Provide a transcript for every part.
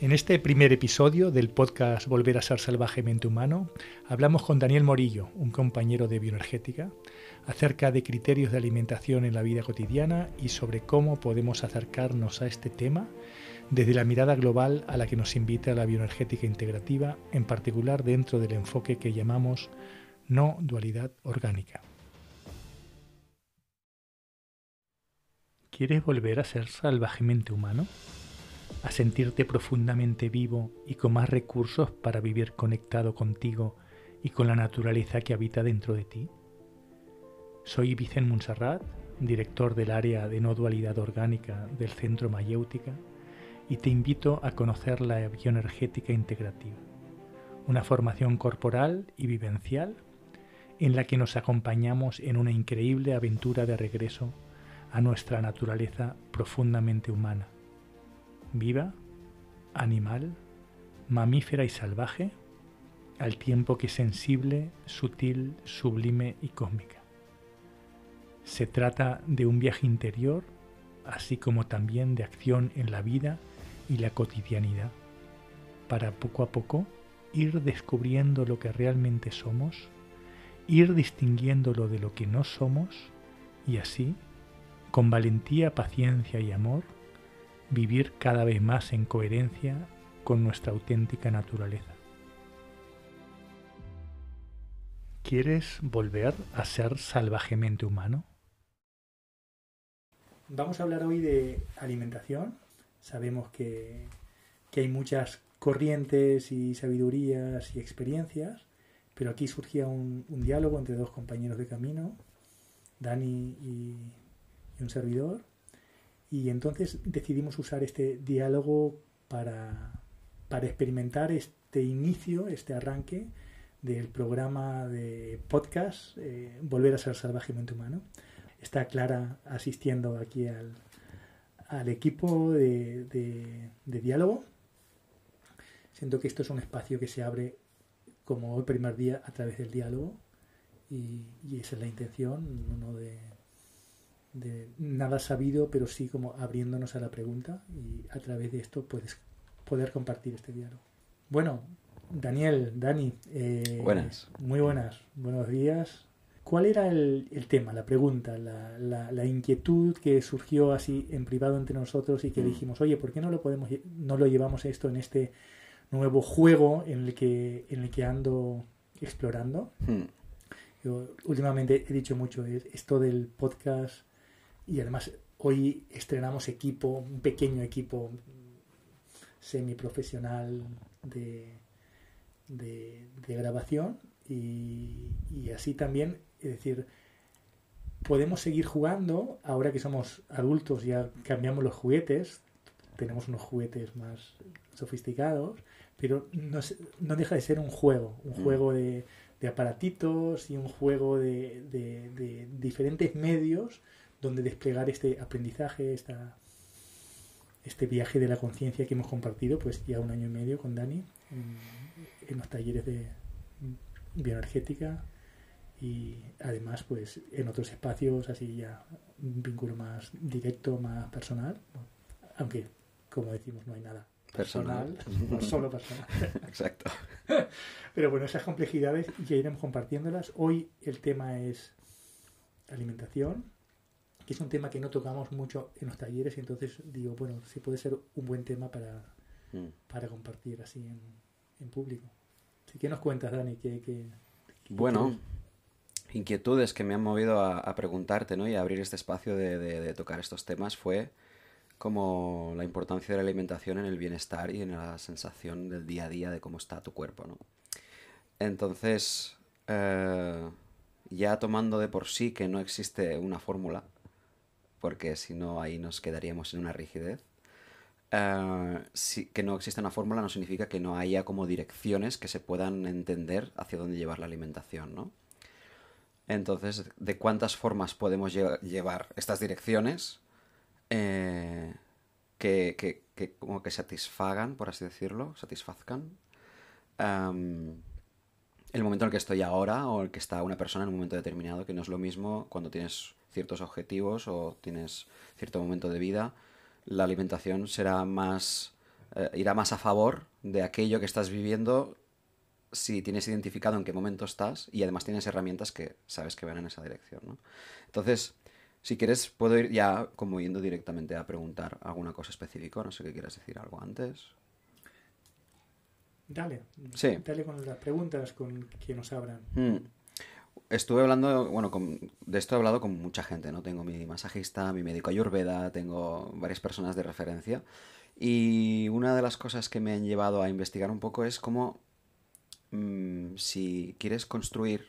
En este primer episodio del podcast Volver a ser salvajemente humano, hablamos con Daniel Morillo, un compañero de bioenergética, acerca de criterios de alimentación en la vida cotidiana y sobre cómo podemos acercarnos a este tema desde la mirada global a la que nos invita la bioenergética integrativa, en particular dentro del enfoque que llamamos no dualidad orgánica. ¿Quieres volver a ser salvajemente humano? A sentirte profundamente vivo y con más recursos para vivir conectado contigo y con la naturaleza que habita dentro de ti? Soy Vicente Monserrat, director del área de no dualidad orgánica del Centro Mayéutica, y te invito a conocer la bioenergética integrativa, una formación corporal y vivencial en la que nos acompañamos en una increíble aventura de regreso a nuestra naturaleza profundamente humana viva, animal, mamífera y salvaje, al tiempo que sensible, sutil, sublime y cósmica. Se trata de un viaje interior, así como también de acción en la vida y la cotidianidad, para poco a poco ir descubriendo lo que realmente somos, ir distinguiéndolo de lo que no somos y así, con valentía, paciencia y amor, vivir cada vez más en coherencia con nuestra auténtica naturaleza. ¿Quieres volver a ser salvajemente humano? Vamos a hablar hoy de alimentación. Sabemos que, hay muchas corrientes y sabidurías y experiencias, pero aquí surgía un, diálogo entre dos compañeros de camino, Dani y un servidor, y entonces decidimos usar este diálogo para, experimentar este inicio, este arranque del programa de podcast eh, Volver a ser salvajemente humano. Está Clara asistiendo aquí al, equipo de, diálogo. Siento que esto es un espacio que se abre como el primer día a través del diálogo y, y esa es la intención, uno de, de nada sabido, pero sí como abriéndonos a la pregunta y a través de esto puedes poder compartir este diálogo. Bueno, Daniel, Dani. Eh, buenas. Muy buenas, buenos días. ¿Cuál era el, tema, la pregunta, la, la, inquietud que surgió así en privado entre nosotros y que mm. dijimos, oye, ¿por qué no lo podemos, no lo llevamos esto en este nuevo juego en el que, en el que ando explorando? Mm. Yo últimamente he dicho mucho esto del podcast y además hoy estrenamos equipo, un pequeño equipo semiprofesional de, de, grabación. Y, así también, es decir, podemos seguir jugando. Ahora que somos adultos, ya cambiamos los juguetes, tenemos unos juguetes más sofisticados, pero no, no deja de ser un juego, un mm. juego de, de, aparatitos y un juego de, de diferentes medios donde desplegar este aprendizaje, esta, este viaje de la conciencia que hemos compartido pues ya un año y medio con Dani en, los talleres de bioenergética y además pues en otros espacios así ya un vínculo más directo, más personal, aunque como decimos no hay nada personal, no solo personal. Exacto. Pero bueno, esas complejidades ya iremos compartiéndolas. Hoy el tema es alimentación, que es un tema que no tocamos mucho en los talleres y entonces digo, bueno, sí puede ser un buen tema para, mm. para compartir así en, público. Así que nos cuentas, Dani, que... bueno, inquietudes que me han movido a, preguntarte ¿no? y a abrir este espacio de, tocar estos temas fue como la importancia de la alimentación en el bienestar y en la sensación del día a día de cómo está tu cuerpo, ¿no? Entonces, eh, ya tomando de por sí que no existe una fórmula, porque si no ahí nos quedaríamos en una rigidez. Eh, que no exista una fórmula no significa que no haya como direcciones que se puedan entender hacia dónde llevar la alimentación, ¿no? Entonces, ¿de cuántas formas podemos llevar estas direcciones eh, que, como que satisfagan, por así decirlo, satisfazcan el momento en el que estoy ahora o el que está una persona en un momento determinado, que no es lo mismo cuando tienes ciertos objetivos o tienes cierto momento de vida, la alimentación será más eh, irá más a favor de aquello que estás viviendo si tienes identificado en qué momento estás y además tienes herramientas que sabes que van en esa dirección, ¿no? Entonces, si quieres, puedo ir ya como yendo directamente a preguntar alguna cosa específica. No sé qué quieras decir algo antes. Dale. Sí. Dale con las preguntas con que nos abran. Mm. Estuve hablando, bueno, de esto he hablado con mucha gente, ¿no? Tengo mi masajista, mi médico ayurveda, tengo varias personas de referencia. Y una de las cosas que me han llevado a investigar un poco es cómo mm, si quieres construir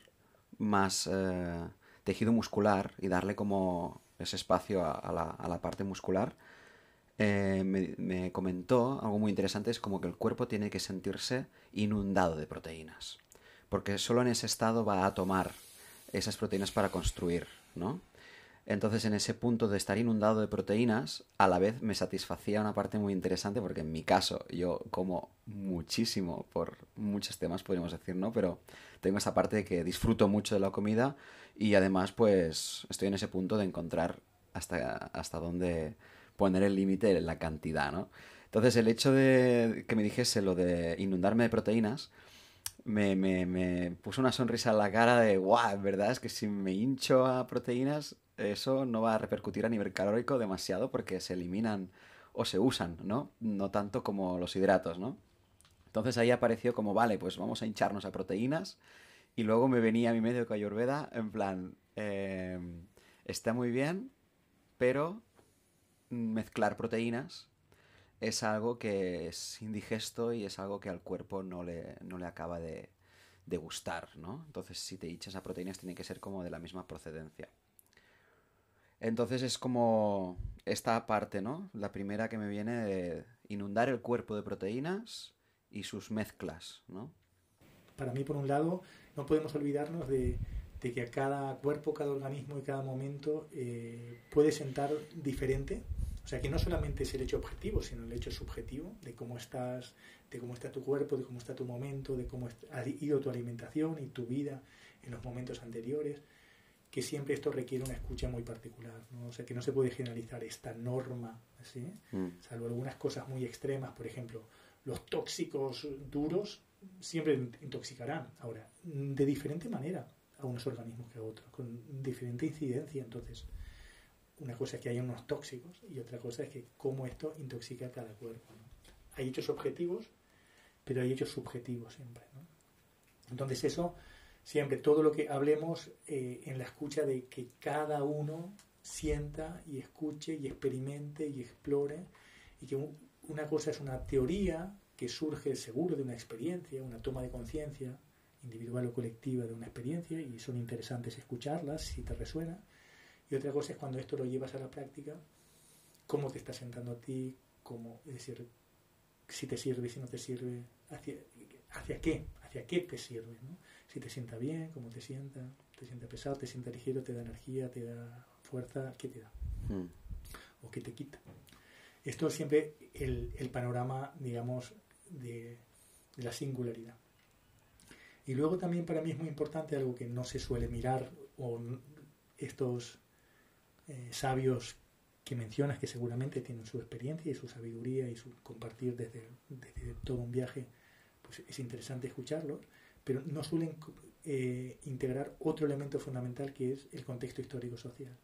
más eh, tejido muscular y darle como ese espacio a, la, parte muscular, eh, me, comentó algo muy interesante, es como que el cuerpo tiene que sentirse inundado de proteínas, porque solo en ese estado va a tomar esas proteínas para construir, ¿no? Entonces, en ese punto de estar inundado de proteínas, a la vez me satisfacía una parte muy interesante, porque en mi caso yo como muchísimo por muchos temas, podríamos decir, ¿no? Pero tengo esa parte de que disfruto mucho de la comida y además, pues, estoy en ese punto de encontrar hasta, hasta dónde poner el límite en la cantidad, ¿no? Entonces, el hecho de que me dijese lo de inundarme de proteínas, me, me, me puso una sonrisa en la cara de, guau, ¿verdad? Es que si me hincho a proteínas, eso no va a repercutir a nivel calórico demasiado porque se eliminan o se usan, ¿no? No tanto como los hidratos, ¿no? Entonces ahí apareció como, vale, pues vamos a hincharnos a proteínas. Y luego me venía mi medio de Ayurveda en plan, em, está muy bien, pero mezclar proteínas es algo que es indigesto y es algo que al cuerpo no le, no le acaba de, de gustar, ¿no? Entonces si te hinchas a proteínas tiene que ser como de la misma procedencia. Entonces es como esta parte, ¿no? La primera que me viene de inundar el cuerpo de proteínas y sus mezclas, ¿no? Para mí, por un lado, no podemos olvidarnos de, que a cada cuerpo, cada organismo y cada momento eh, puede sentar diferente. O sea, que no solamente es el hecho objetivo, sino el hecho subjetivo de cómo estás, de cómo está tu cuerpo, de cómo está tu momento, de cómo ha ido tu alimentación y tu vida en los momentos anteriores que siempre esto requiere una escucha muy particular, ¿no? o sea que no se puede generalizar esta norma, ¿sí? Mm. salvo algunas cosas muy extremas, por ejemplo, los tóxicos duros siempre intoxicarán, ahora, de diferente manera a unos organismos que a otros, con diferente incidencia, entonces, una cosa es que haya unos tóxicos y otra cosa es que cómo esto intoxica a cada cuerpo. Hay hechos objetivos, pero hay hechos subjetivos siempre. ¿no? Entonces eso siempre todo lo que hablemos eh, en la escucha de que cada uno sienta y escuche y experimente y explore y que una cosa es una teoría que surge seguro de una experiencia, una toma de conciencia individual o colectiva de una experiencia y son interesantes escucharlas si te resuena y otra cosa es cuando esto lo llevas a la práctica cómo te está sentando a ti cómo es decir si te sirve si no te sirve hacia, hacia qué hacia qué te sirve ¿no? si te sienta bien, cómo te sienta, te sienta pesado, te sienta ligero, te da energía, te da fuerza, ¿qué te da? Hmm. ¿O qué te quita? Esto es siempre el, el panorama, digamos, de, la singularidad. Y luego también para mí es muy importante algo que no se suele mirar, o estos eh, sabios que mencionas, que seguramente tienen su experiencia y su sabiduría y su compartir desde, todo un viaje, pues es interesante escucharlos pero no suelen eh, integrar otro elemento fundamental que es el contexto histórico-social.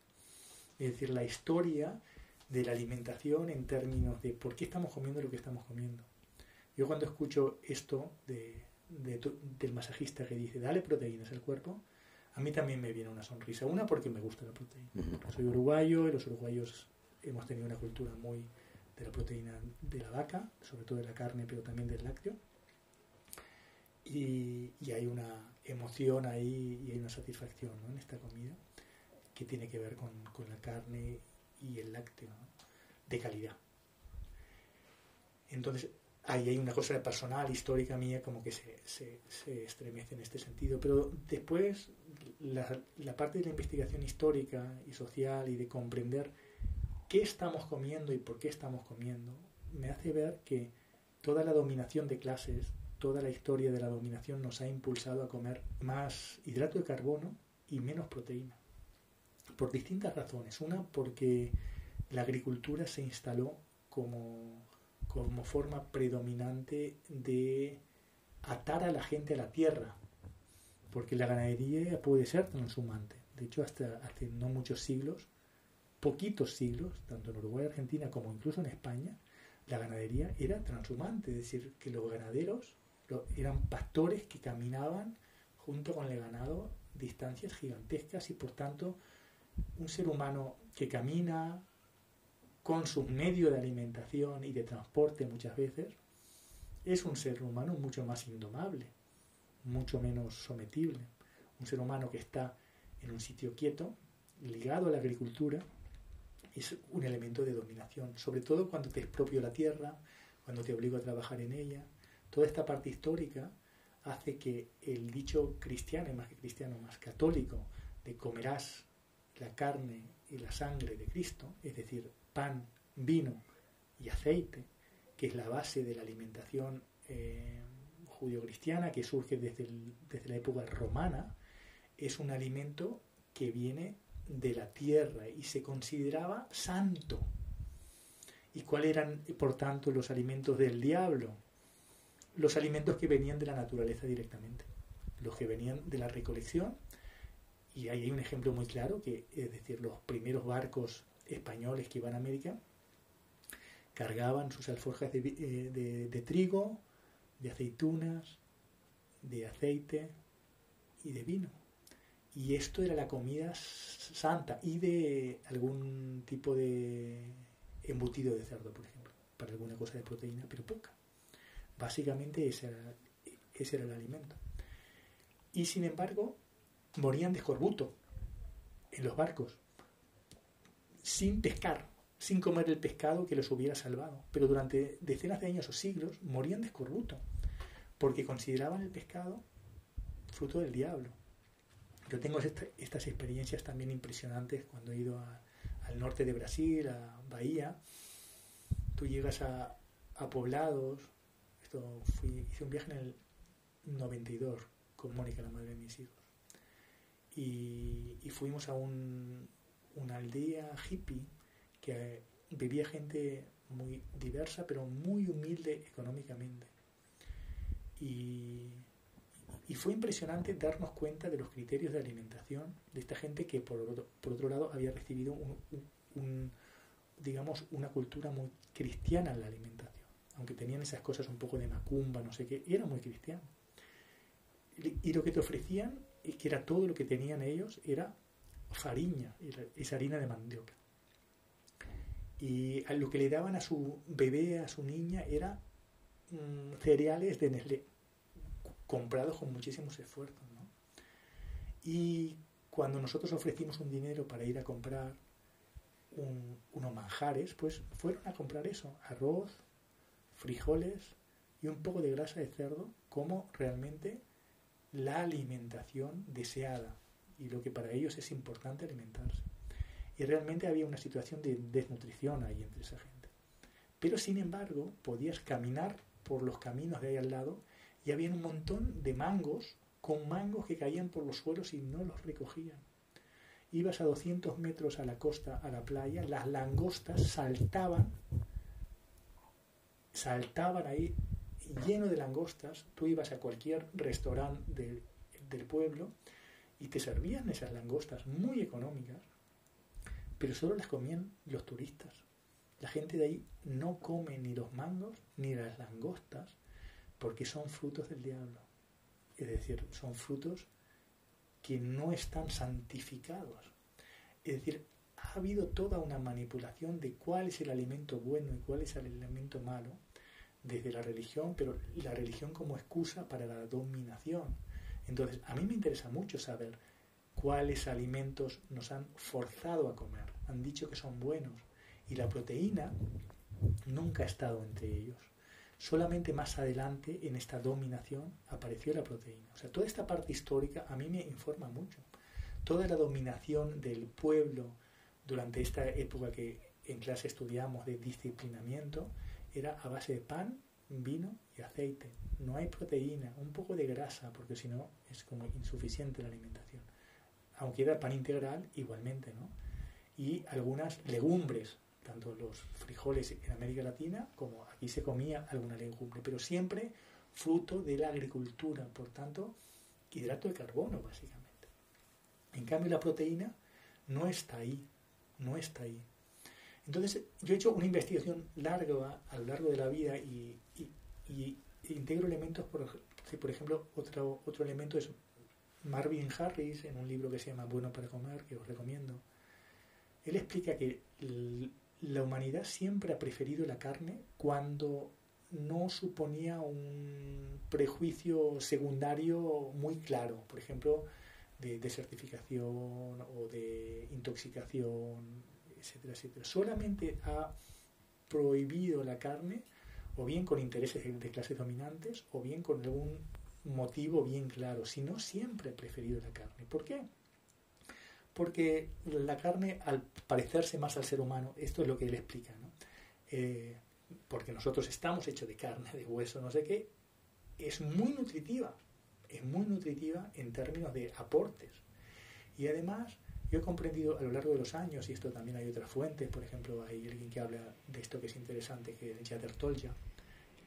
Es decir, la historia de la alimentación en términos de por qué estamos comiendo lo que estamos comiendo. Yo cuando escucho esto de, del masajista que dice, dale proteínas al cuerpo, a mí también me viene una sonrisa. Una porque me gusta la proteína. Soy uruguayo y los uruguayos hemos tenido una cultura muy de la proteína de la vaca, sobre todo de la carne, pero también del lácteo y, hay una emoción ahí y hay una satisfacción en esta comida que tiene que ver con, la carne y el lácteo de calidad. Entonces, ahí hay una cosa personal, histórica mía, como que se, se, estremece en este sentido. Pero después, la, la, parte de la investigación histórica y social y de comprender qué estamos comiendo y por qué estamos comiendo, me hace ver que toda la dominación de clases toda la historia de la dominación nos ha impulsado a comer más hidrato de carbono y menos proteína. Por distintas razones. Una, porque la agricultura se instaló como, como forma predominante de atar a la gente a la tierra, porque la ganadería puede ser transhumante. De hecho, hasta hace no muchos siglos, poquitos siglos, tanto en Uruguay, Argentina como incluso en España, la ganadería era transhumante, es decir, que los ganaderos eran pastores que caminaban junto con el ganado distancias gigantescas y por tanto un ser humano que camina con sus medios de alimentación y de transporte muchas veces, es un ser humano mucho más indomable, mucho menos sometible. Un ser humano que está en un sitio quieto, ligado a la agricultura, es un elemento de dominación, sobre todo cuando te expropio la tierra, cuando te obligo a trabajar en ella. Toda esta parte histórica hace que el dicho cristiano, más que cristiano, más católico, de comerás la carne y la sangre de Cristo, es decir, pan, vino y aceite, que es la base de la alimentación eh, judío-cristiana que surge desde, desde la época romana, es un alimento que viene de la tierra y se consideraba santo. ¿Y cuáles eran, por tanto, los alimentos del diablo? Los alimentos que venían de la naturaleza directamente, los que venían de la recolección. Y ahí hay un ejemplo muy claro, que es decir, los primeros barcos españoles que iban a América cargaban sus alforjas de, eh, de trigo, de aceitunas, de aceite y de vino y esto era la comida santa y de algún tipo de embutido de cerdo, por ejemplo, para alguna cosa de proteína, pero poca. Básicamente ese era, ese era el alimento. Y sin embargo, morían de escorbuto en los barcos, sin pescar, sin comer el pescado que los hubiera salvado. Pero durante decenas de años o siglos morían de escorbuto, porque consideraban el pescado fruto del diablo yo tengo estas experiencias también impresionantes cuando he ido al norte de Brasil, a Bahía. Tú llegas a, poblados. Esto fui, hice un viaje en el 92 con Mónica, la madre de mis hijos. Y, fuimos a un, una aldea hippie que vivía gente muy diversa, pero muy humilde económicamente. Y y fue impresionante darnos cuenta de los criterios de alimentación de esta gente que, por otro, por otro lado, había recibido digamos, una cultura muy cristiana en la alimentación. Aunque tenían esas cosas un poco de macumba, no sé qué, y era muy cristiano. Y lo que te ofrecían, es que era todo lo que tenían ellos, era fariña, esa harina de mandioca. Y lo que le daban a su bebé, a su niña, era mm, cereales de Nestlé comprados con muchísimos esfuerzos. Y cuando nosotros ofrecimos un dinero para ir a comprar unos manjares, pues fueron a comprar eso, arroz, frijoles y un poco de grasa de cerdo como realmente la alimentación deseada y lo que para ellos es importante alimentarse. Y realmente había una situación de desnutrición ahí entre esa gente. Pero sin embargo, podías caminar por los caminos de ahí al lado y había un montón de mangos con mangos que caían por los suelos y no los recogían. Ibas a 200 metros a la costa, a la playa, las langostas saltaban, saltaban ahí lleno de langostas. Tú ibas a cualquier restaurante del pueblo y te servían esas langostas muy económicas, pero solo las comían los turistas. La gente de ahí no come ni los mangos ni las langostas porque son frutos del diablo. Es decir, son frutos que no están santificados. Es decir, ha habido toda una manipulación de cuál es el alimento bueno y cuál es el alimento malo desde la religión, pero la religión como excusa para la dominación. Entonces, a mí me interesa mucho saber cuáles alimentos nos han forzado a comer. Han dicho que son buenos. Y la proteína nunca ha estado entre ellos. Solamente más adelante en esta dominación apareció la proteína. O sea, toda esta parte histórica a mí me informa mucho. Toda la dominación del pueblo durante esta época que en clase estudiamos de disciplinamiento era a base de pan, vino y aceite. No hay proteína, un poco de grasa, porque si no es como insuficiente la alimentación. Aunque era pan integral, igualmente, ¿no? Y algunas legumbres, tanto los frijoles en América Latina como aquí se comía alguna legumbre, pero siempre fruto de la agricultura, por tanto, hidrato de carbono básicamente. En cambio la proteína no está ahí, no está ahí. Entonces yo he hecho una investigación larga a lo largo de la vida y, integro elementos, por, por ejemplo, otro, otro elemento es Marvin Harris, en un libro que se llama Bueno para comer, que os recomiendo, él explica que la humanidad siempre ha preferido la carne cuando no suponía un prejuicio secundario muy claro, por ejemplo, de desertificación o de intoxicación, etcétera, etcétera. Solamente ha prohibido la carne o bien con intereses de clases dominantes o bien con algún motivo bien claro, si no siempre ha preferido la carne. ¿Por qué? Porque la carne, al parecerse más al ser humano, esto es lo que él explica, ¿no? Eh, porque nosotros estamos hechos de carne, de hueso, no sé qué, es muy nutritiva, es muy nutritiva en términos de aportes. Y además, yo he comprendido a lo largo de los años, y esto también hay otras fuentes, por ejemplo, hay alguien que habla de esto que es interesante, que es Jader Tolja,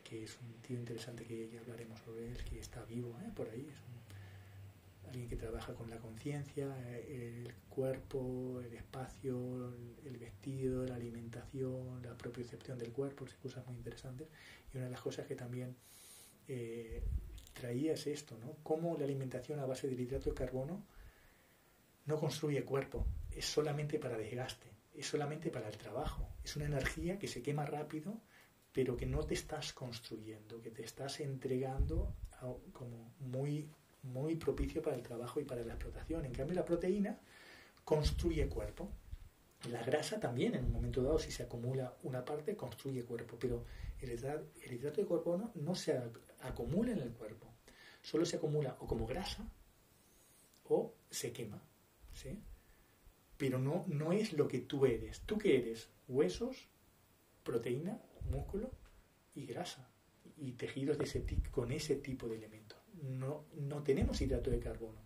que es un tío interesante que ya hablaremos sobre él, que está vivo ¿eh? por ahí, es alguien que trabaja con la conciencia, el cuerpo, el espacio, el vestido, la alimentación, la propiocepción del cuerpo, cosas muy interesantes. Y una de las cosas que también eh, traía es esto, ¿no? Cómo la alimentación a base del hidrato de carbono no construye cuerpo, es solamente para desgaste, es solamente para el trabajo, es una energía que se quema rápido, pero que no te estás construyendo, que te estás entregando como muy muy propicio para el trabajo y para la explotación. En cambio, la proteína construye cuerpo. La grasa también, en un momento dado, si se acumula una parte, construye cuerpo, pero el hidrato, de carbono no se acumula en el cuerpo, solo se acumula o como grasa o se quema. ¿Sí? Pero no, no es lo que tú eres. ¿Tú qué eres? Huesos, proteína, músculo y grasa y tejidos de ese, con ese tipo de elementos no, no tenemos hidrato de carbono.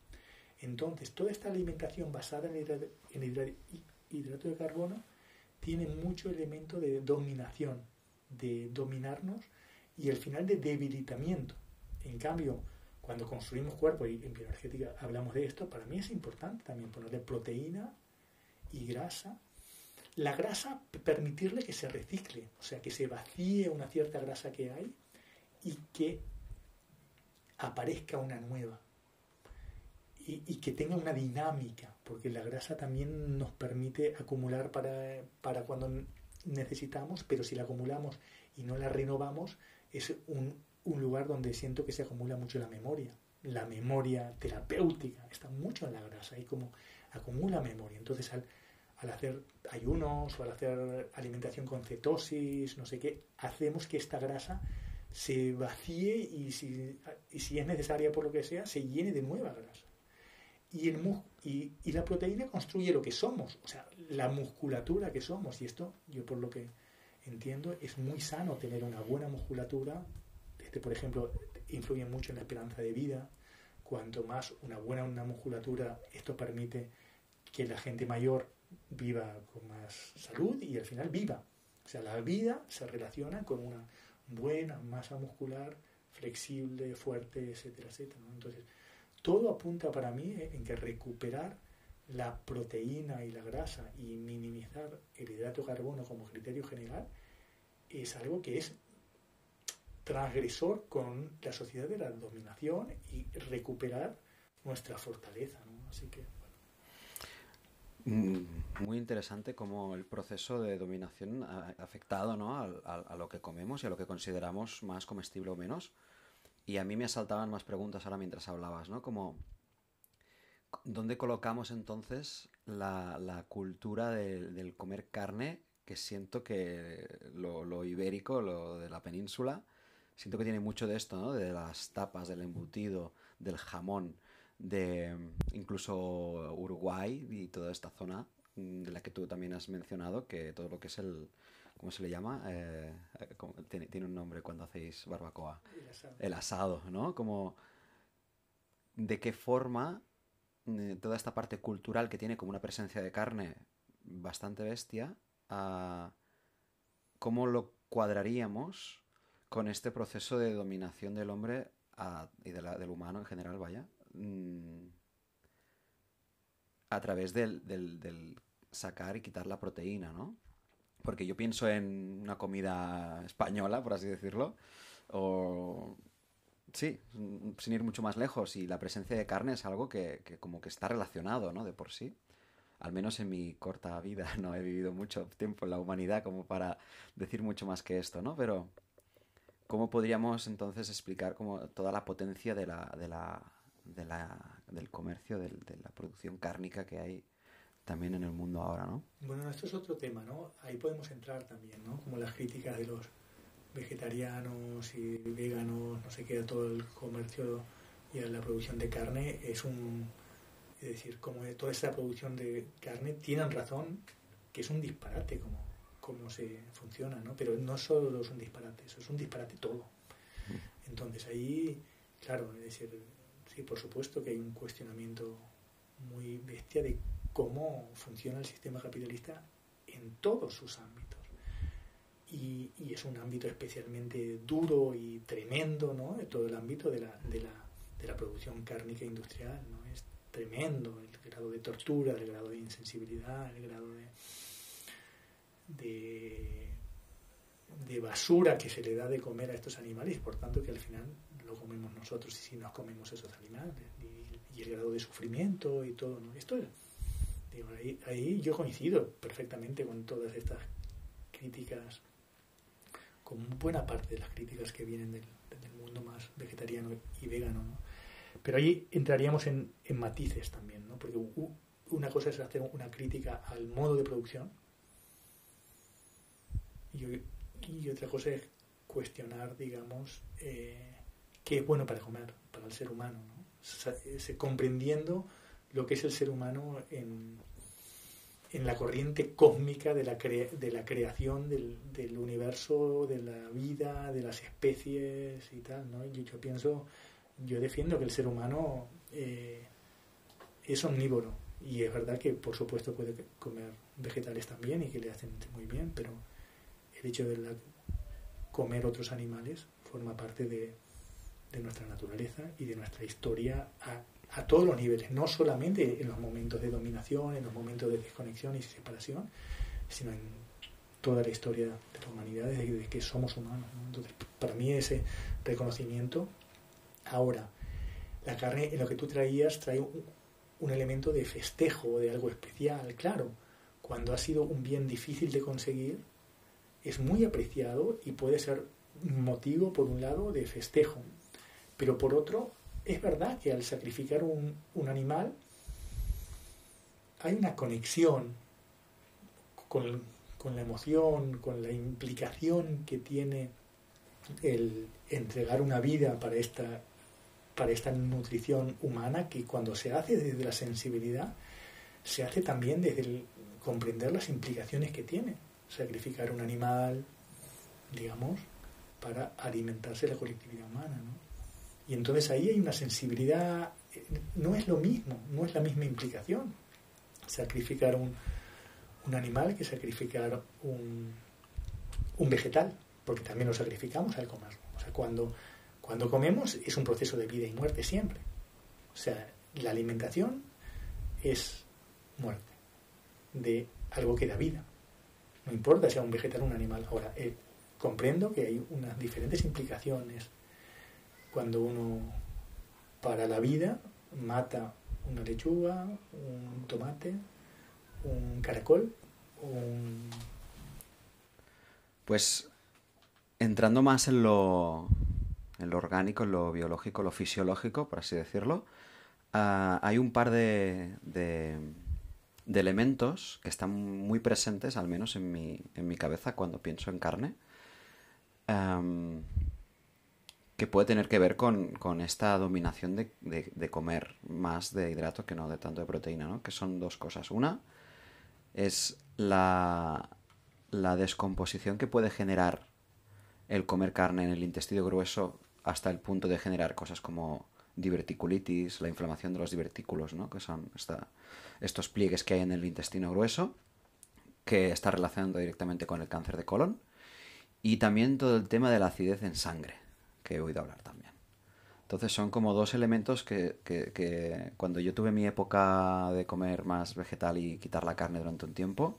Entonces, toda esta alimentación basada en el hidrato, de carbono tiene mucho elemento de dominación, de dominarnos y al final de debilitamiento. En cambio, cuando construimos cuerpo, y en bioenergética hablamos de esto, para mí es importante también ponerle proteína y grasa. La grasa, permitirle que se recicle, o sea, que se vacíe una cierta grasa que hay y que aparezca una nueva y, que tenga una dinámica, porque la grasa también nos permite acumular para, para cuando necesitamos, pero si la acumulamos y no la renovamos, es un, un lugar donde siento que se acumula mucho la memoria. La memoria terapéutica está mucho en la grasa y como acumula memoria. Entonces, al, al hacer ayunos o al hacer alimentación con cetosis, no sé qué, hacemos que esta grasa se vacíe y si, y si es necesaria por lo que sea, se llene de nueva grasa. Y, el y, y, la proteína construye lo que somos, o sea, la musculatura que somos. Y esto, yo por lo que entiendo, es muy sano tener una buena musculatura. Este, por ejemplo, influye mucho en la esperanza de vida. Cuanto más una buena una musculatura, esto permite que la gente mayor viva con más salud y al final viva. O sea, la vida se relaciona con una buena masa muscular, flexible, fuerte, etcétera, etcétera. Entonces, todo apunta para mí en que recuperar la proteína y la grasa y minimizar el hidrato de carbono como criterio general es algo que es transgresor con la sociedad de la dominación y recuperar nuestra fortaleza. Así que Mm, muy interesante cómo el proceso de dominación ha afectado ¿no? a, lo que comemos y a lo que consideramos más comestible o menos. Y a mí me asaltaban más preguntas ahora mientras hablabas, ¿no? Como, ¿dónde colocamos entonces la, cultura del comer carne? Que siento que lo, lo, ibérico, lo de la península, siento que tiene mucho de esto, ¿no? De las tapas, del embutido, del jamón de incluso Uruguay y toda esta zona mm, de la que tú también has mencionado, que todo lo que es el, ¿cómo se le llama? Eh, tiene, tiene, un nombre cuando hacéis barbacoa. El asado. ¿no? Como, ¿de qué forma eh, toda esta parte cultural que tiene como una presencia de carne bastante bestia ha, cómo lo cuadraríamos con este proceso de dominación del hombre y del humano en general, vaya, mm, a través del, sacar y quitar la proteína, ¿no? Porque yo pienso en una comida española, por así decirlo, o Sí, sin ir mucho más lejos. Y la presencia de carne es algo que, que, como que está relacionado, ¿no? De por sí. Al menos en mi corta vida no he vivido mucho tiempo en la humanidad como para decir mucho más que esto, ¿no? Pero ¿cómo podríamos entonces explicar como toda la potencia de la, de la, de la, del comercio, de la producción cárnica que hay también en el mundo ahora, ¿no? Bueno, esto es otro tema, ¿no? Ahí podemos entrar también, ¿no? Como las críticas de los vegetarianos y veganos, no sé qué, todo el comercio y la producción de carne es un... Es decir, como toda esta producción de carne tienen razón que es un disparate como, como se funciona, ¿no? Pero no solo es un disparate, eso es un disparate todo. Entonces ahí, claro, es decir, sí, por supuesto que hay un cuestionamiento muy bestia de cómo funciona el sistema capitalista en todos sus ámbitos y, es un ámbito especialmente duro y tremendo, ¿no? Todo el ámbito de la, de la, de la producción cárnica industrial, ¿no? Es tremendo el grado de tortura, el grado de insensibilidad, el grado de, de basura que se le da de comer a estos animales, por tanto que al final lo comemos nosotros y si nos comemos esos animales, y, el grado de sufrimiento y todo, ¿no? Esto digo, ahí, yo coincido perfectamente con todas estas críticas con buena parte de las críticas que vienen del, mundo más vegetariano y vegano. ¿no? Pero ahí entraríamos en, matices también, ¿no? porque una cosa es hacer una crítica al modo de producción y, otra cosa es cuestionar, digamos, eh, qué es bueno para comer, para el ser humano, ¿no? comprendiendo lo que es el ser humano en, en la corriente cósmica de la, de la creación del, del, universo, de la vida, de las especies y tal, ¿no? Y yo pienso, yo defiendo que el ser humano eh, es omnívoro y es verdad que por supuesto puede comer vegetales también y que le hacen muy bien, pero el hecho de comer otros animales forma parte de, nuestra naturaleza y de nuestra historia a a todos los niveles, no solamente en los momentos de dominación, en los momentos de desconexión y separación, sino en toda la historia de la humanidad desde, que somos humanos. Entonces, para mí ese reconocimiento, ahora, la carne en lo que tú traías trae un elemento de festejo, de algo especial, claro, cuando ha sido un bien difícil de conseguir, es muy apreciado y puede ser motivo, por un lado, de festejo, pero por otro, es verdad que al sacrificar un, animal hay una conexión con, la emoción, con la implicación que tiene el entregar una vida para esta, para esta nutrición humana que cuando se hace desde la sensibilidad, se hace también desde el comprender las implicaciones que tiene. Sacrificar un animal, digamos, para alimentarse la colectividad humana. ¿no? Y entonces ahí hay una sensibilidad, no es lo mismo, no es la misma implicación. Sacrificar un, un animal que sacrificar un, un vegetal, porque también lo sacrificamos al comerlo. O sea, cuando, cuando comemos es un proceso de vida y muerte siempre. O sea, la alimentación es muerte de algo que da vida. No importa sea un vegetal o un animal. Ahora, eh, comprendo que hay unas diferentes implicaciones cuando uno para la vida mata una lechuga, un tomate, un caracol, un... Pues entrando más en lo, en lo orgánico, en lo biológico, lo fisiológico, por así decirlo, ah, hay un par de, de, elementos que están muy presentes, al menos en mi, en mi cabeza, cuando pienso en carne que puede tener que ver con, esta dominación de, comer más de hidrato que no de tanto de proteína, ¿no? Que son dos cosas. Una es la, la descomposición que puede generar el comer carne en el intestino grueso hasta el punto de generar cosas como diverticulitis, la inflamación de los divertículos, ¿no? que son estos pliegues que hay en el intestino grueso, que está relacionado directamente con el cáncer de colon Y también todo el tema de la acidez en sangre, que he oído hablar también. Entonces son como dos elementos que, que, que cuando yo tuve mi época de comer más vegetal y quitar la carne durante un tiempo,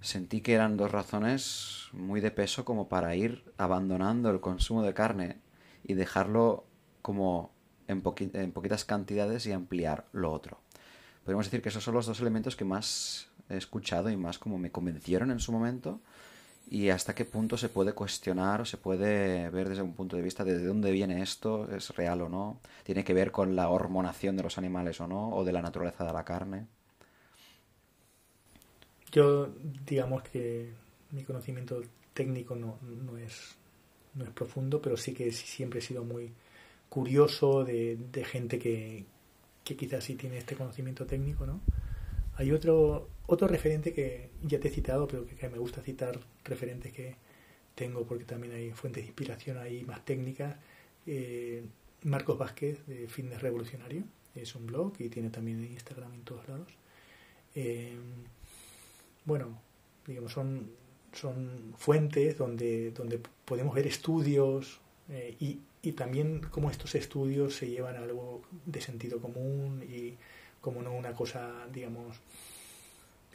sentí que eran dos razones muy de peso como para ir abandonando el consumo de carne y dejarlo como en, en poquitas cantidades y ampliar lo otro. Podemos decir que esos son los dos elementos que más he escuchado y más como me convencieron en su momento y hasta qué punto se puede cuestionar o se puede ver desde un punto de vista de dónde viene esto, es real o no, tiene que ver con la hormonación de los animales o no, o de la naturaleza de la carne. Yo, digamos que mi conocimiento técnico no, no, es, no es profundo, pero sí que siempre he sido muy curioso de, gente que, que quizás sí tiene este conocimiento técnico, ¿no? Hay otro, otro referente que ya te he citado, pero que, me gusta citar referentes que tengo porque también hay fuentes de inspiración ahí más técnicas. Eh, Marcos Vázquez de Fitness Revolucionario es un blog y tiene también Instagram en todos lados. Eh, bueno, digamos, son, son fuentes donde, donde podemos ver estudios eh, y, y también cómo estos estudios se llevan a algo de sentido común y como no una cosa, digamos,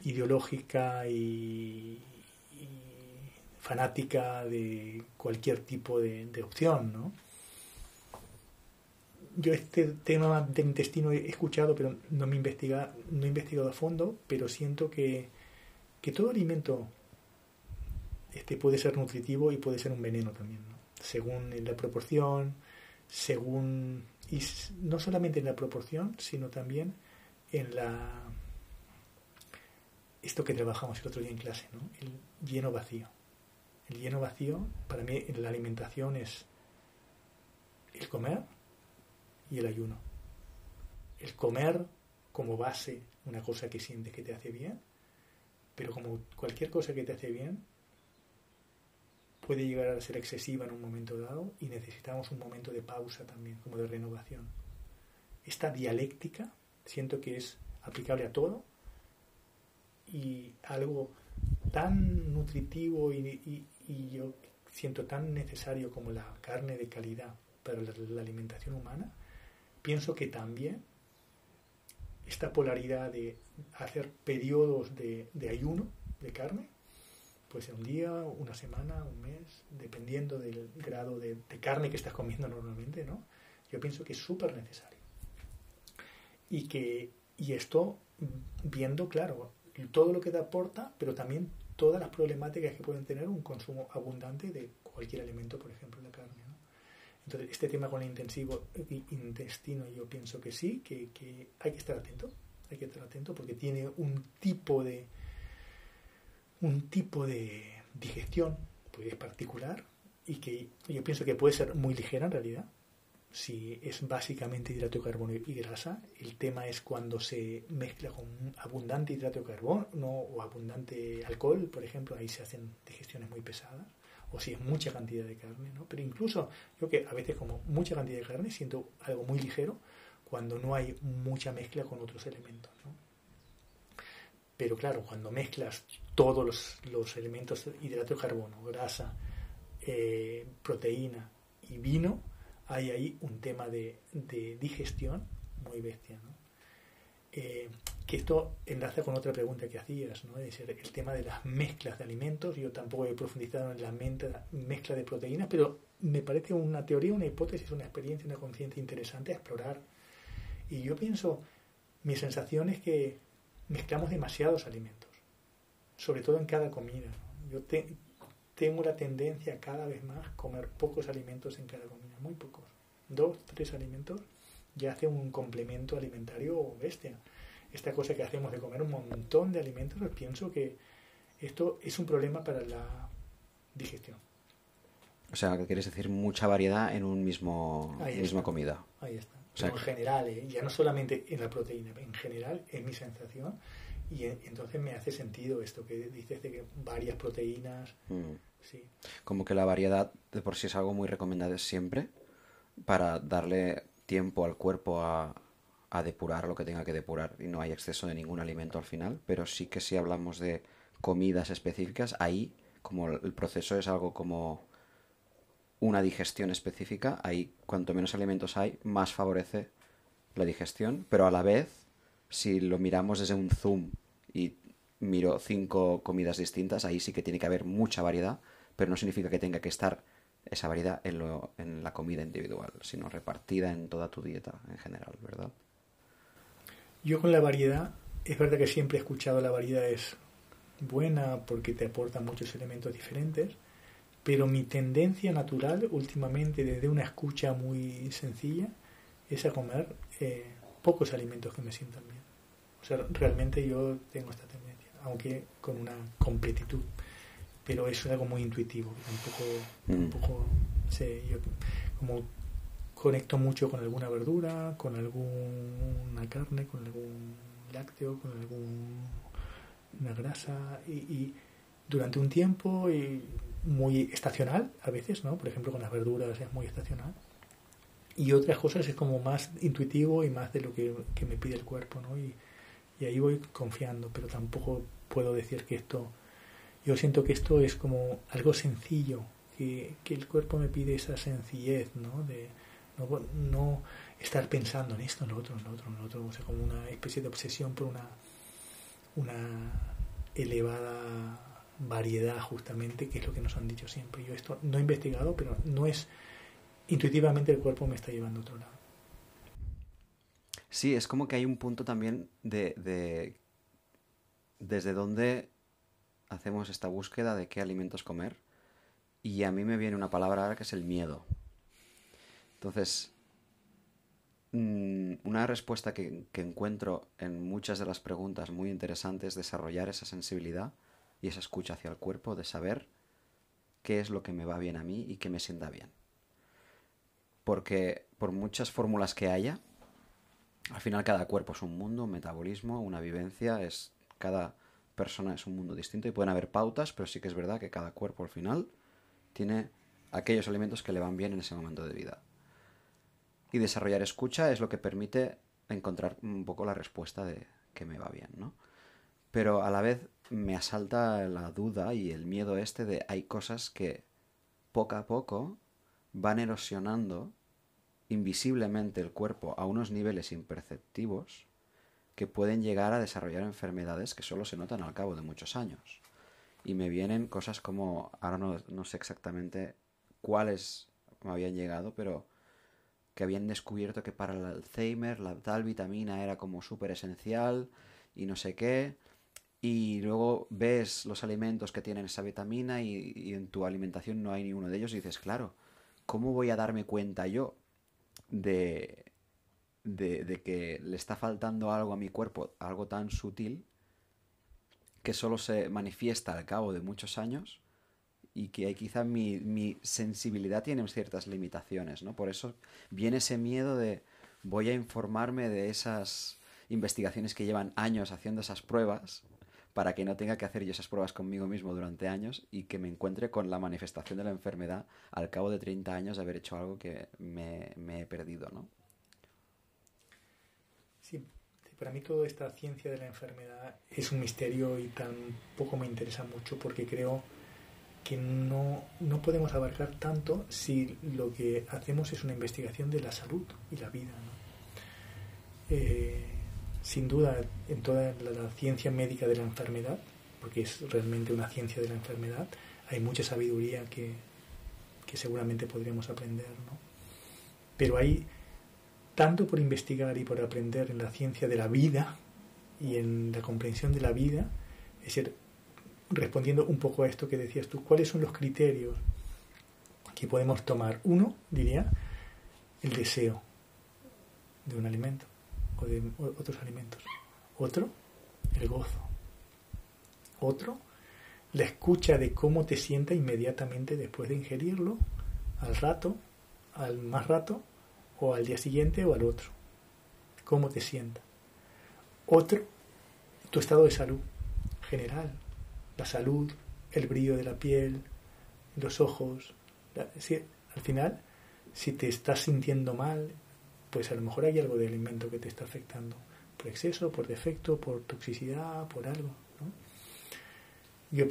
ideológica y, fanática de cualquier tipo de, opción, ¿no? Yo este tema de intestino he escuchado, pero no me investiga, no he investigado a fondo, pero siento que, que todo alimento este puede ser nutritivo y puede ser un veneno también, ¿no? Según la proporción, según y no solamente en la proporción, sino también en la esto que trabajamos el otro día en clase, ¿no? el lleno vacío. El lleno vacío, para mí, la alimentación es el comer y el ayuno. El comer como base, una cosa que sientes que te hace bien, pero como cualquier cosa que te hace bien, puede llegar a ser excesiva en un momento dado y necesitamos un momento de pausa también, como de renovación. Esta dialéctica siento que es aplicable a todo y algo tan nutritivo y, yo siento tan necesario como la carne de calidad para la, alimentación humana, pienso que también esta polaridad de hacer periodos de, ayuno de carne, puede ser un día, una semana, un mes, dependiendo del grado de, de carne que estás comiendo normalmente, ¿no? Yo pienso que es súper necesario y que y esto viendo, claro, todo lo que te aporta, pero también todas las problemáticas que pueden tener un consumo abundante de cualquier alimento, por ejemplo la carne. ¿no? Entonces, este tema con el intensivo intestino, yo pienso que sí, que, que, hay que estar atento, hay que estar atento porque tiene un tipo de un tipo de digestión pues, particular y que yo pienso que puede ser muy ligera en realidad, si es básicamente hidrato de carbono y grasa. El tema es cuando se mezcla con abundante hidrato de carbono o abundante alcohol, por ejemplo, ahí se hacen digestiones muy pesadas. O si es mucha cantidad de carne, ¿no? Pero incluso yo que a veces como mucha cantidad de carne siento algo muy ligero cuando no hay mucha mezcla con otros elementos. Pero claro, cuando mezclas todos los, los elementos, hidrato de carbono, grasa, eh, proteína y vino, hay ahí un tema de, digestión muy bestia. ¿no? Eh, que esto enlaza con otra pregunta que hacías, ¿no? es el, tema de las mezclas de alimentos. Yo tampoco he profundizado en la mezcla de proteínas, pero me parece una teoría, una hipótesis, una experiencia, una conciencia interesante a explorar. Y yo pienso, mi sensación es que mezclamos demasiados alimentos, sobre todo en cada comida. Yo tengo la tendencia cada vez más a comer pocos alimentos en cada comida, muy pocos. Dos, tres alimentos ya hace un complemento alimentario bestia. Esta cosa que hacemos de comer un montón de alimentos, pues pienso que esto es un problema para la digestión. O sea, que quieres decir mucha variedad en un mismo misma comida. Ahí está. En general, ¿eh? ya no solamente en la proteína, en general es mi sensación y entonces me hace sentido esto que dices de que varias proteínas. Mm. Sí. Como que la variedad de por sí es algo muy recomendable siempre para darle tiempo al cuerpo a, a depurar lo que tenga que depurar y no hay exceso de ningún alimento al final. Pero sí que si hablamos de comidas específicas, ahí como el proceso es algo como una digestión específica, ahí cuanto menos alimentos hay, más favorece la digestión, pero a la vez, si lo miramos desde un zoom y miro cinco comidas distintas, ahí sí que tiene que haber mucha variedad, pero no significa que tenga que estar esa variedad en, lo, en la comida individual, sino repartida en toda tu dieta en general, ¿verdad? Yo con la variedad, es verdad que siempre he escuchado la variedad es buena porque te aporta muchos elementos diferentes, pero mi tendencia natural últimamente desde una escucha muy sencilla es a comer eh, pocos alimentos que me sientan bien. O sea, realmente yo tengo esta tendencia, aunque con una completitud pero es algo muy intuitivo. Tampoco, mm. sé, yo como conecto mucho con alguna verdura, con alguna carne, con algún lácteo, con alguna grasa y, durante un tiempo y muy estacional a veces, ¿no? Por ejemplo, con las verduras es muy estacional. Y otras cosas es como más intuitivo y más de lo que, me pide el cuerpo, ¿no? Y, y ahí voy confiando, pero tampoco puedo decir que esto yo siento que esto es como algo sencillo, que, el cuerpo me pide esa sencillez, ¿no? De no, estar pensando en esto, en lo otro, en lo otro, en lo otro, o sea, como una especie de obsesión por una, una elevada variedad justamente, que es lo que nos han dicho siempre. Yo esto no he investigado, pero no es intuitivamente el cuerpo me está llevando a otro lado. Sí, es como que hay un punto también de, de desde donde hacemos esta búsqueda de qué alimentos comer y a mí me viene una palabra ahora que es el miedo. Entonces, mm, una respuesta que, encuentro en muchas de las preguntas muy interesantes es desarrollar esa sensibilidad y esa escucha hacia el cuerpo de saber qué es lo que me va bien a mí y qué me sienta bien. Porque por muchas fórmulas que haya, al final cada cuerpo es un mundo, un metabolismo, una vivencia, es cada persona es un mundo distinto y pueden haber pautas, pero sí que es verdad que cada cuerpo al final tiene aquellos alimentos que le van bien en ese momento de vida. Y desarrollar escucha es lo que permite encontrar un poco la respuesta de que me va bien, ¿no? Pero a la vez me asalta la duda y el miedo este de hay cosas que poco a poco van erosionando invisiblemente el cuerpo a unos niveles imperceptivos que pueden llegar a desarrollar enfermedades que solo se notan al cabo de muchos años. Y me vienen cosas como, ahora no, sé exactamente cuáles me habían llegado, pero que habían descubierto que para el Alzheimer la tal vitamina era como súper esencial y no sé qué. Y luego ves los alimentos que tienen esa vitamina y, en tu alimentación no hay ninguno de ellos y dices, claro, ¿cómo voy a darme cuenta yo de, de, que le está faltando algo a mi cuerpo, algo tan sutil, que solo se manifiesta al cabo de muchos años y que quizá mi, mi, sensibilidad tiene ciertas limitaciones, ¿no? Por eso viene ese miedo de voy a informarme de esas investigaciones que llevan años haciendo esas pruebas para que no tenga que hacer yo esas pruebas conmigo mismo durante años y que me encuentre con la manifestación de la enfermedad al cabo de 30 años de haber hecho algo que me, he perdido, ¿no? Sí, para mí toda esta ciencia de la enfermedad es un misterio y tampoco me interesa mucho porque creo que no, podemos abarcar tanto si lo que hacemos es una investigación de la salud y la vida. Eh, sin duda, en toda la, ciencia médica de la enfermedad, porque es realmente una ciencia de la enfermedad, hay mucha sabiduría que, que seguramente podríamos aprender. ¿no? Pero hay tanto por investigar y por aprender en la ciencia de la vida y en la comprensión de la vida, es decir, respondiendo un poco a esto que decías tú, ¿cuáles son los criterios que podemos tomar? Uno, diría, el deseo de un alimento o de otros alimentos. Otro, el gozo. Otro, la escucha de cómo te sienta inmediatamente después de ingerirlo, al rato, al más rato, o al día siguiente o al otro. ¿Cómo te sientas? Otro, tu estado de salud general, la salud, el brillo de la piel, los ojos. al final, si te estás sintiendo mal, pues a lo mejor hay algo de alimento que te está afectando, por exceso, por defecto, por toxicidad, por algo. Yo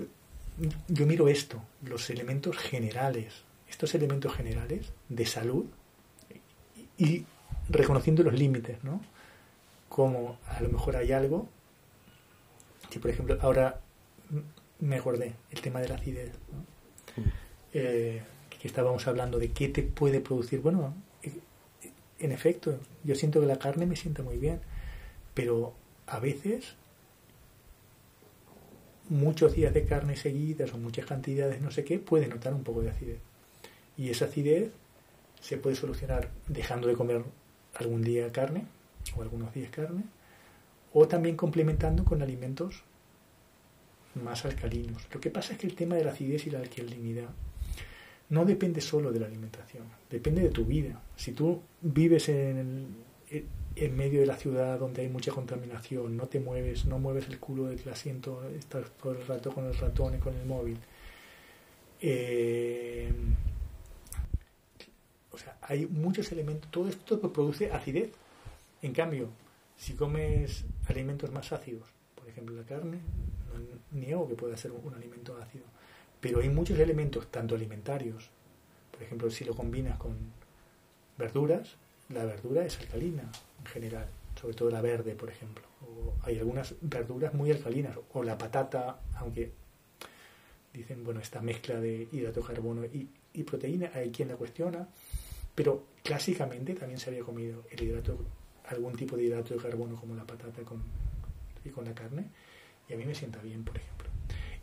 yo miro esto, los elementos generales, estos elementos generales de salud y, reconociendo los límites, ¿no? Como a lo mejor hay algo que, por ejemplo, ahora me acordé, el tema de la acidez, ¿no? Eh, que estábamos hablando de qué te puede producir. Bueno, en efecto, yo siento que la carne me sienta muy bien, pero a veces muchos días de carne seguidas o muchas cantidades no sé qué puede notar un poco de acidez. Y esa acidez se puede solucionar dejando de comer algún día carne o algunos días carne o también complementando con alimentos más alcalinos. Lo que pasa es que el tema de la acidez y la alcalinidad no depende solo de la alimentación, depende de tu vida. Si tú vives en, en medio de la ciudad donde hay mucha contaminación, no te mueves, no mueves el culo del asiento, estás todo el rato con el ratón y con el móvil. Eh, o sea, hay muchos elementos, todo esto produce acidez. En cambio, si comes alimentos más ácidos, por ejemplo la carne, no niego que pueda ser un alimento ácido, pero hay muchos elementos, tanto alimentarios, por ejemplo, si lo combinas con verduras, la verdura es alcalina en general, sobre todo la verde, por ejemplo. Hay algunas verduras muy alcalinas, o la patata, aunque dicen, bueno, esta mezcla de hidrato de carbono y, y proteína, hay quien la cuestiona, pero clásicamente también se había comido el hidrato, algún tipo de hidrato de carbono como la patata con, y con la carne, y a mí me sienta bien, por ejemplo.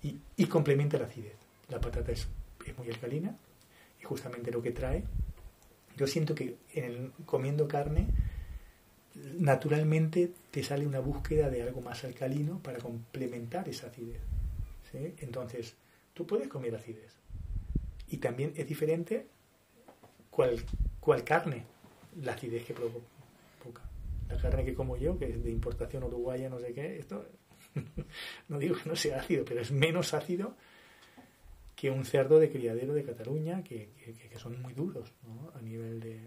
Y, y complementa la acidez. La patata es, es muy alcalina y justamente lo que trae yo siento que en comiendo carne, naturalmente te sale una búsqueda de algo más alcalino para complementar esa acidez. Entonces, tú puedes comer acidez. Y también es diferente cuál, cuál carne, la acidez que provoca. La carne que como yo, que es de importación uruguaya, no sé qué, esto no digo que no sea ácido, pero es menos ácido que un cerdo de criadero de Cataluña, que, son muy duros ¿no? a nivel de,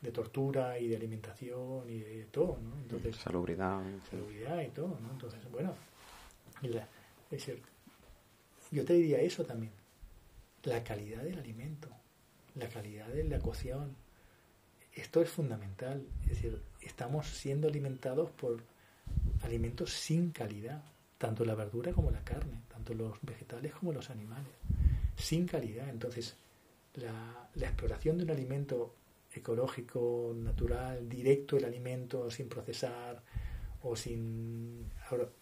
de, tortura y de alimentación y de todo. ¿no? Entonces, salubridad. Salubridad y todo. ¿no? Entonces, bueno, es decir, yo te diría eso también. La calidad del alimento, la calidad de la cocción. Esto es fundamental. Es decir, estamos siendo alimentados por alimentos sin calidad tanto la verdura como la carne, tanto los vegetales como los animales, sin calidad. Entonces, la, exploración de un alimento ecológico, natural, directo el alimento, sin procesar o sin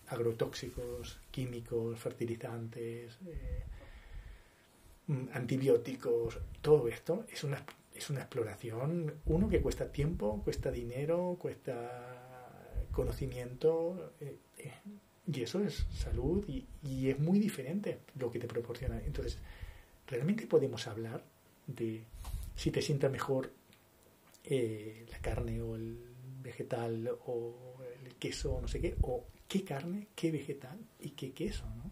agrotóxicos, químicos, fertilizantes, eh, mm, antibióticos, todo esto es una, es una exploración, uno que cuesta tiempo, cuesta dinero, cuesta conocimiento, eh, eh, y eso es salud y, es muy diferente lo que te proporciona. Entonces, realmente podemos hablar de si te sienta mejor eh, la carne o el vegetal o el queso o no sé qué, o qué carne, qué vegetal y qué queso, ¿no?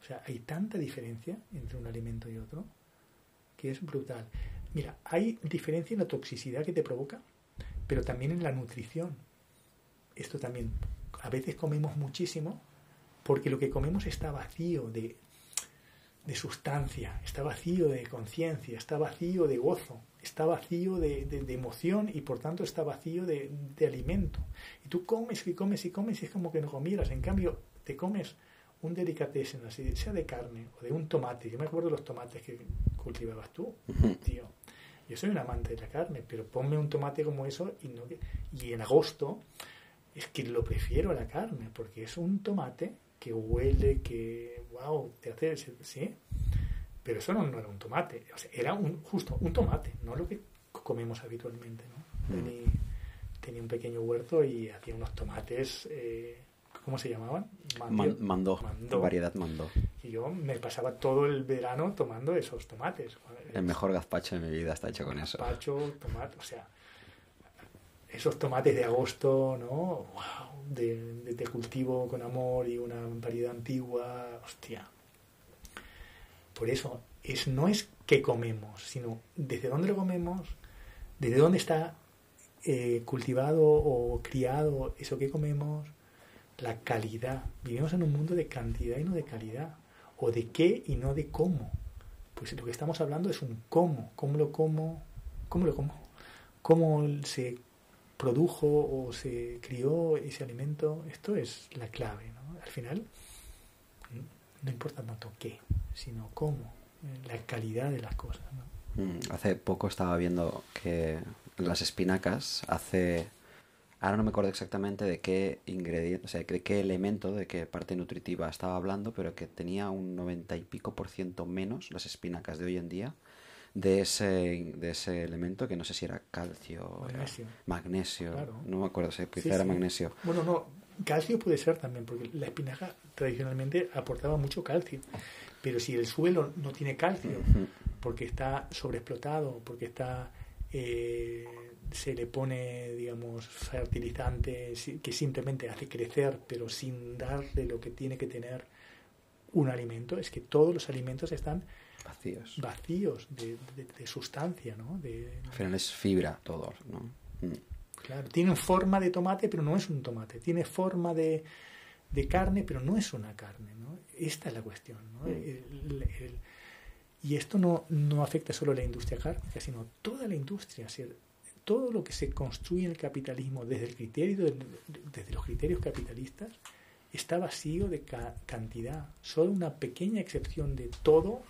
O sea, hay tanta diferencia entre un alimento y otro que es brutal. Mira, hay diferencia en la toxicidad que te provoca, pero también en la nutrición. Esto también a veces comemos muchísimo porque lo que comemos está vacío de, de sustancia, está vacío de conciencia, está vacío de gozo, está vacío de, de, emoción y por tanto está vacío de, alimento. Y tú comes y comes y comes y es como que no comieras. En cambio, te comes un delicatessen, así, sea de carne o de un tomate. Yo me acuerdo de los tomates que cultivabas tú, tío. Yo soy un amante de la carne, pero ponme un tomate como eso y, no, y en agosto es que lo prefiero a la carne, porque es un tomate que huele, que, wow, te hace, sí, pero eso no, era un tomate, era un, justo un tomate, no lo que comemos habitualmente, ¿no? Mm. Tenía, un pequeño huerto y hacía unos tomates, eh, ¿cómo se llamaban? mandó, variedad mandó. Y yo me pasaba todo el verano tomando esos tomates. El mejor gazpacho de mi vida está hecho con eso. Gazpacho, tomate, o sea, esos tomates de agosto, ¿no? Wow, de, de, cultivo con amor y una variedad antigua, hostia. Por eso, es, no es qué comemos, sino desde dónde lo comemos, desde dónde está eh, cultivado o criado eso que comemos, la calidad. Vivimos en un mundo de cantidad y no de calidad. o de qué y no de cómo. Pues lo que estamos hablando es un cómo, cómo lo como, cómo lo como, cómo se produjo o se crió ese alimento. Esto es la clave. ¿no? Al final, no importa tanto qué, sino cómo, la calidad de las cosas. ¿no? Mm, hace poco estaba viendo que las espinacas hace Ahora no me acuerdo exactamente de qué ingrediente, o sea, de qué elemento, de qué parte nutritiva estaba hablando, pero que tenía un noventa y pico por ciento menos las espinacas de hoy en día de ese, de ese elemento que no sé si era calcio, magnesio, magnesio no me acuerdo si era magnesio. Bueno, no, calcio puede ser también, porque la espinaca tradicionalmente aportaba mucho calcio, pero si el suelo no tiene calcio, porque está sobreexplotado, porque está eh, se le pone, digamos, fertilizante que simplemente hace crecer, pero sin darle lo que tiene que tener un alimento, es que todos los alimentos están vacíos, vacíos de, sustancia, ¿no? De, Al final es fibra todo, ¿no? Mm. Claro, tienen forma de tomate, pero no es un tomate. Tiene forma de, carne, pero no es una carne, ¿no? Esta es la cuestión, ¿no? Mm. y esto no, no afecta solo a la industria cárnica, sino toda la industria todo lo que se construye en el capitalismo desde, el criterio, desde los criterios capitalistas está vacío de cantidad. Solo una pequeña excepción de todo,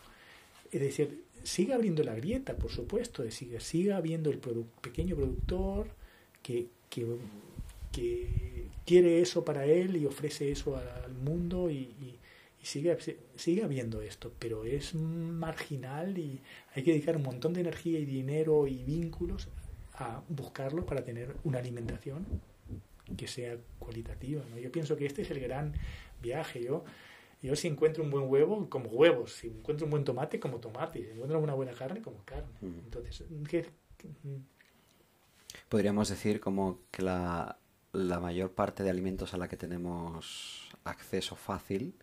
es decir, sigue abriendo la grieta, por supuesto, es sigue habiendo el pequeño productor que, que, quiere eso para él y ofrece eso al mundo y, y sigue, sigue habiendo esto, pero es marginal y hay que dedicar un montón de energía y dinero y vínculos a buscarlo para tener una alimentación que sea cualitativa. ¿no? Yo pienso que este es el gran viaje. Yo, yo si encuentro un buen huevo, como huevos. Si encuentro un buen tomate, como tomate. Si encuentro una buena carne, como carne. Entonces, Podríamos decir como que la, la mayor parte de alimentos a la que tenemos acceso fácil,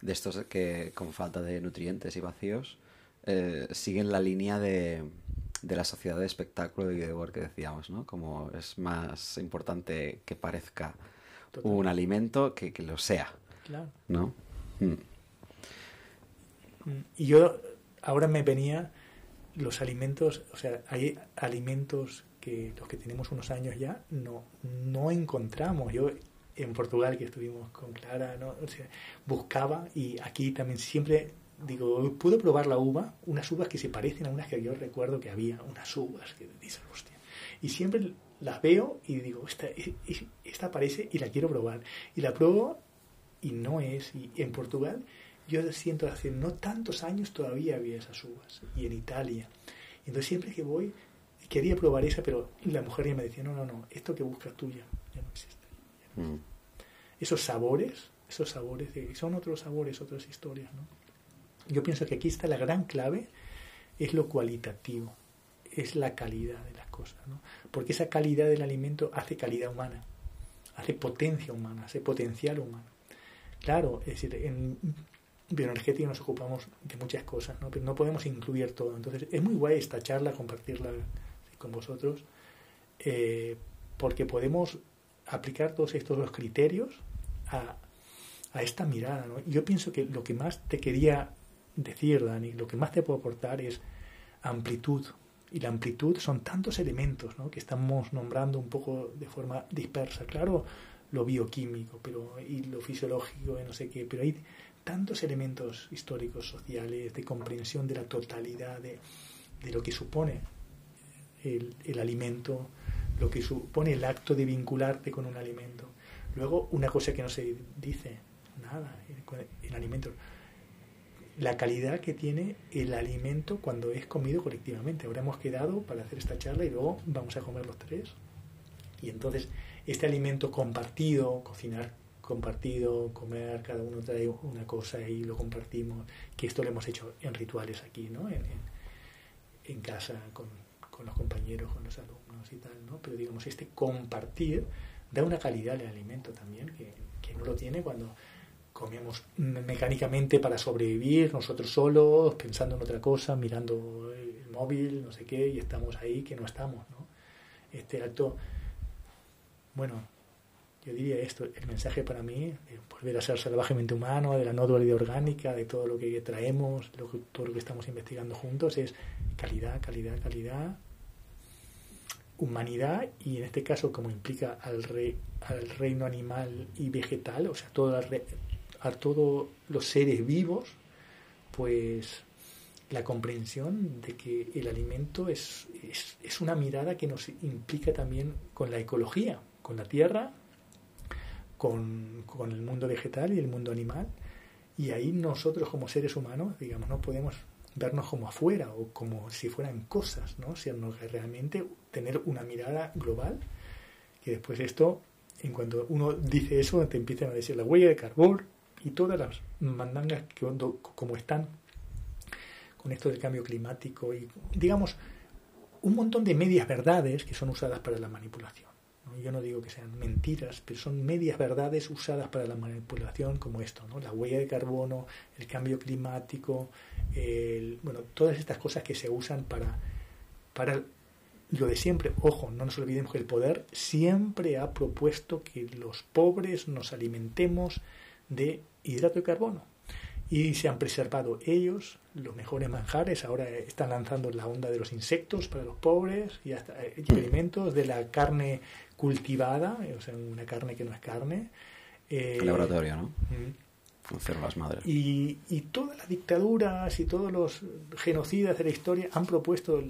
de estos que con falta de nutrientes y vacíos, eh, siguen la línea de de la sociedad de espectáculo de videojuegos que decíamos, ¿no? Como es más importante que parezca un alimento que que lo sea, claro. ¿no? Y yo ahora me venía los alimentos, o sea, hay alimentos que los que tenemos unos años ya no, no encontramos. Yo en Portugal que estuvimos con Clara, buscaba y aquí también siempre digo, puedo probar la uva, unas uvas que se parecen a unas que yo recuerdo que había, unas uvas que dicen, hostia. Y siempre las veo y digo, esta, esta parece y la quiero probar. Y la pruebo y no es. Y en Portugal yo siento hace no tantos años todavía había esas uvas. Y en Italia. Entonces siempre que voy, quería probar esa, pero la mujer ya me decía, no, no, no, esto que buscas tú ya, no existe. Mm. Esos sabores, esos sabores, son otros sabores, otras historias, ¿no? Yo pienso que aquí está la gran clave, es lo cualitativo, es la calidad de las cosas, ¿no? porque esa calidad del alimento hace calidad humana, hace potencia humana, hace potencial humano. Claro, es decir, en bioenergética nos ocupamos de muchas cosas, ¿no? pero no podemos incluir todo. Entonces, es muy guay esta charla, compartirla con vosotros, eh, porque podemos aplicar todos estos dos criterios a, a esta mirada. ¿no? Yo pienso que lo que más te quería decir, Dani, lo que más te puedo aportar es amplitud. Y la amplitud son tantos elementos ¿no? que estamos nombrando un poco de forma dispersa. Claro, lo bioquímico pero, y lo fisiológico y no sé qué, pero hay tantos elementos históricos, sociales, de comprensión de la totalidad de, de lo que supone el, el, alimento, lo que supone el acto de vincularte con un alimento. Luego, una cosa que no se dice nada, el, el alimento la calidad que tiene el alimento cuando es comido colectivamente. Ahora hemos quedado para hacer esta charla y luego vamos a comer los tres. Y entonces este alimento compartido, cocinar compartido, comer, cada uno trae una cosa y lo compartimos, que esto lo hemos hecho en rituales aquí, ¿no? En, en, casa, con, con, los compañeros, con los alumnos y tal, ¿no? Pero digamos, este compartir da una calidad al alimento también, que, que no lo tiene cuando comíamos mecánicamente para sobrevivir, nosotros solos, pensando en otra cosa, mirando el móvil, no sé qué, y estamos ahí que no estamos, ¿no? Este acto, bueno, yo diría esto, el mensaje para mí, de volver a ser salvajemente humano, de la no dualidad orgánica, de todo lo que traemos, todo lo que estamos investigando juntos, es calidad, calidad, calidad, humanidad y en este caso como implica al, al reino animal y vegetal, o sea, todo a todos los seres vivos, pues la comprensión de que el alimento es, es, una mirada que nos implica también con la ecología, con la tierra, con, con, el mundo vegetal y el mundo animal. Y ahí nosotros como seres humanos, digamos, no podemos vernos como afuera o como si fueran cosas, ¿no? Sino que realmente tener una mirada global, que después esto, en cuanto uno dice eso, te empiezan a decir la huella de carbón y todas las mandangas que como están con esto del cambio climático y digamos un montón de medias verdades que son usadas para la manipulación. Yo no digo que sean mentiras, pero son medias verdades usadas para la manipulación como esto, ¿no? la huella de carbono, el cambio climático, bueno, todas estas cosas que se usan para, para lo de siempre. Ojo, no nos olvidemos que el poder siempre ha propuesto que los pobres nos alimentemos de hidrato de carbono y se han preservado ellos los mejores manjares. Ahora están lanzando la onda de los insectos para los pobres y hasta eh, experimentos de la carne cultivada, o sea, una carne que no es carne. Eh, laboratorio, ¿no? las madres. Y, y todas las dictaduras y todos los genocidas de la historia han propuesto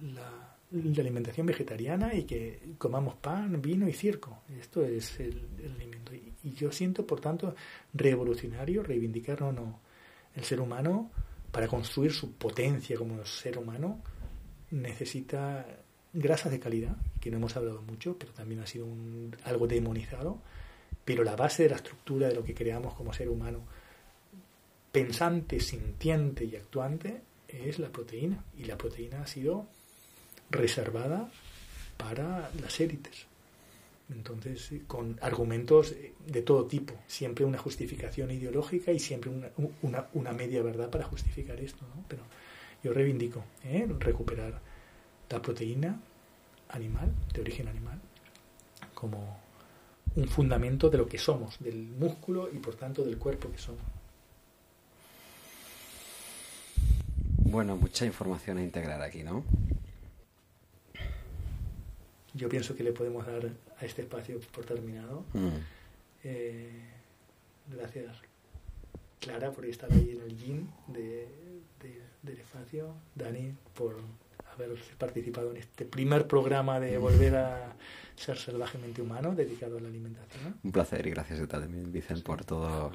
la, alimentación vegetariana y que comamos pan, vino y circo. Esto es el, alimento. Y, y, yo siento, por tanto, revolucionario reivindicar no, no, el ser humano para construir su potencia como ser humano necesita grasas de calidad, que no hemos hablado mucho, pero también ha sido un, algo demonizado, pero la base de la estructura de lo que creamos como ser humano, pensante, sintiente y actuante, es la proteína. Y la proteína ha sido reservada para las élites. Entonces, con argumentos de todo tipo, siempre una justificación ideológica y siempre una, una, media verdad para justificar esto. ¿no? Pero yo reivindico ¿eh? recuperar la proteína animal, de origen animal, como un fundamento de lo que somos, del músculo y por tanto del cuerpo que somos. Bueno, mucha información a integrar aquí, ¿no? Yo pienso que le podemos dar a este espacio por terminado. Mm. Eh, gracias, Clara, por estar ahí en el gym de, del espacio. Dani, por haber participado en este primer programa de volver a ser salvajemente humano dedicado a la alimentación. Un placer y gracias a también, Vicen, por toda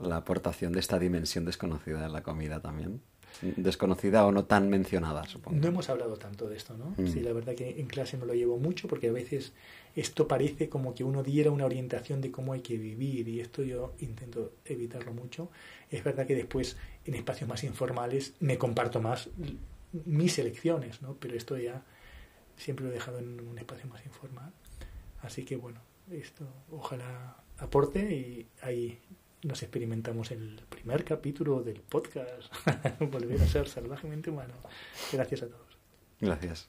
la aportación de esta dimensión desconocida en la comida también. Desconocida o no tan mencionada, supongo. No hemos hablado tanto de esto, ¿no? Mm. Sí, la verdad que en clase me lo llevo mucho porque a veces esto parece como que uno diera una orientación de cómo hay que vivir y esto yo intento evitarlo mucho. Es verdad que después en espacios más informales me comparto más mis elecciones, ¿no? Pero esto ya siempre lo he dejado en un espacio más informal. Así que bueno, esto ojalá aporte y ahí nos experimentamos el primer capítulo del podcast Volver a ser salvajemente humano. Gracias a todos. Gracias.